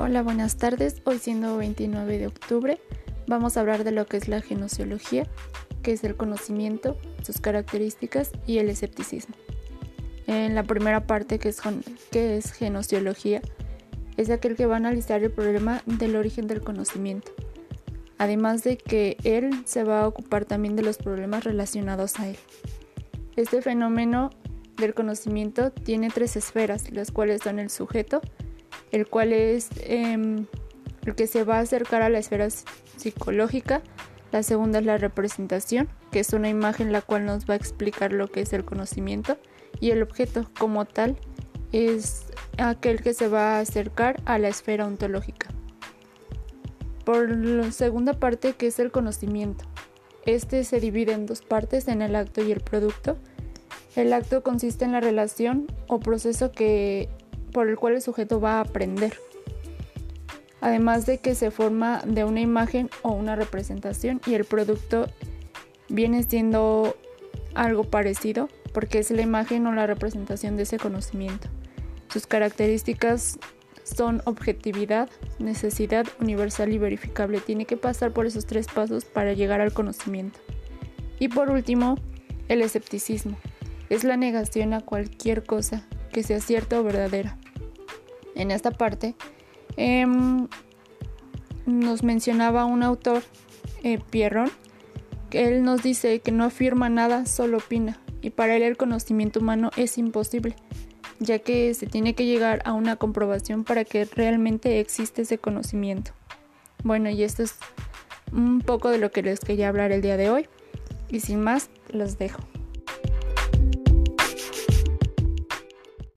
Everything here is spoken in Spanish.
Hola, buenas tardes. Hoy siendo 29 de octubre vamos a hablar de lo que es la genociología, que es el conocimiento, sus características y el escepticismo. En la primera parte que es, que es genociología, es aquel que va a analizar el problema del origen del conocimiento, además de que él se va a ocupar también de los problemas relacionados a él. Este fenómeno del conocimiento tiene tres esferas, las cuales son el sujeto, el cual es em, el que se va a acercar a la esfera psicológica. La segunda es la representación, que es una imagen la cual nos va a explicar lo que es el conocimiento. Y el objeto como tal es aquel que se va a acercar a la esfera ontológica. Por la segunda parte, que es el conocimiento. Este se divide en dos partes, en el acto y el producto. El acto consiste en la relación o proceso que por el cual el sujeto va a aprender. Además de que se forma de una imagen o una representación y el producto viene siendo algo parecido porque es la imagen o la representación de ese conocimiento. Sus características son objetividad, necesidad universal y verificable. Tiene que pasar por esos tres pasos para llegar al conocimiento. Y por último, el escepticismo. Es la negación a cualquier cosa, que sea cierta o verdadera. En esta parte em, nos mencionaba un autor, eh, Pierron, que él nos dice que no afirma nada, solo opina, y para él el conocimiento humano es imposible, ya que se tiene que llegar a una comprobación para que realmente existe ese conocimiento. Bueno, y esto es un poco de lo que les quería hablar el día de hoy, y sin más, los dejo.